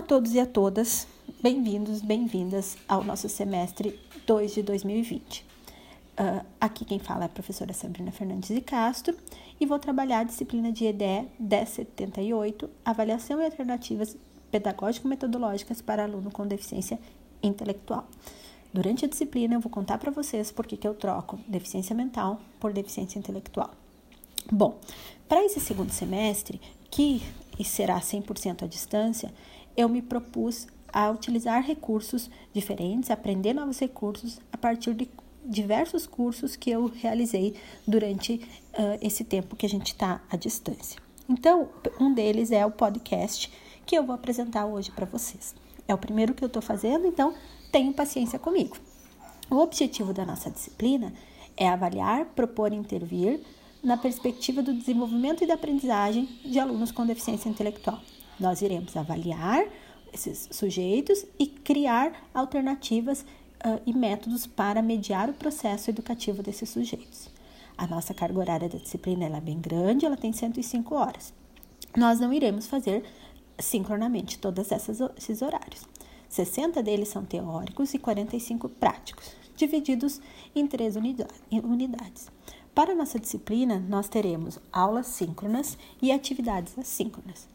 Olá a todos e a todas, bem-vindos, bem-vindas ao nosso semestre 2 de 2020. Uh, ah, aqui quem fala é a professora Sabrina Fernandes de Castro e vou trabalhar a disciplina de EDE 1078, Avaliação e Alternativas Pedagógico-Metodológicas para Aluno com Deficiência Intelectual. Durante a disciplina eu vou contar para vocês por que eu troco deficiência mental por deficiência intelectual. Bom, para esse segundo semestre, que será 100% à distância, eu me propus a utilizar recursos diferentes, aprender novos recursos a partir de diversos cursos que eu realizei durante uh, esse tempo que a gente está à distância. Então, um deles é o podcast que eu vou apresentar hoje para vocês. É o primeiro que eu estou fazendo, então tenham paciência comigo. O objetivo da nossa disciplina é avaliar, propor e intervir na perspectiva do desenvolvimento e da aprendizagem de alunos com deficiência intelectual. Nós iremos avaliar esses sujeitos e criar alternativas uh, e métodos para mediar o processo educativo desses sujeitos. A nossa carga horária da disciplina é bem grande, ela tem 105 horas. Nós não iremos fazer sincronamente todos esses horários. 60 deles são teóricos e 45 práticos, divididos em três unidades. Para nossa disciplina, nós teremos aulas síncronas e atividades assíncronas.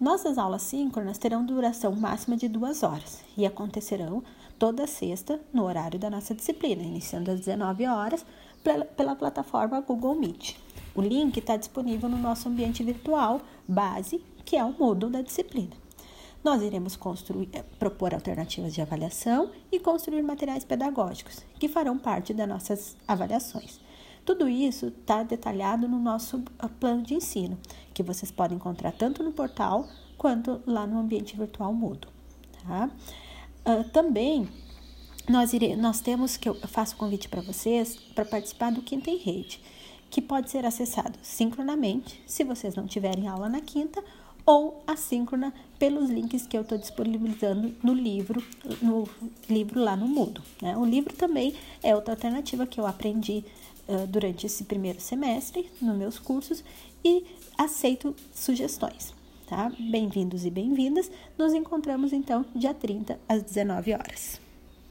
Nossas aulas síncronas terão duração máxima de duas horas e acontecerão toda sexta no horário da nossa disciplina, iniciando às 19 horas pela, pela plataforma Google Meet. O link está disponível no nosso ambiente virtual base, que é o Moodle da disciplina. Nós iremos construir, eh, propor alternativas de avaliação e construir materiais pedagógicos que farão parte das nossas avaliações. Tudo isso está detalhado no nosso ah, plano de ensino, que vocês podem encontrar tanto no portal quanto lá no ambiente virtual Mudo. Tá? Uh, também nós, ire, nós temos que eu faço convite para vocês para participar do Quinta em Rede, que pode ser acessado sincronamente, se vocês não tiverem aula na quinta, ou assíncrona pelos links que eu estou disponibilizando no livro, no livro lá no Mudo. Né? O livro também é outra alternativa que eu aprendi durante esse primeiro semestre nos meus cursos e aceito sugestões. Tá? Bem-vindos e bem-vindas. Nos encontramos então dia 30 às 19 horas.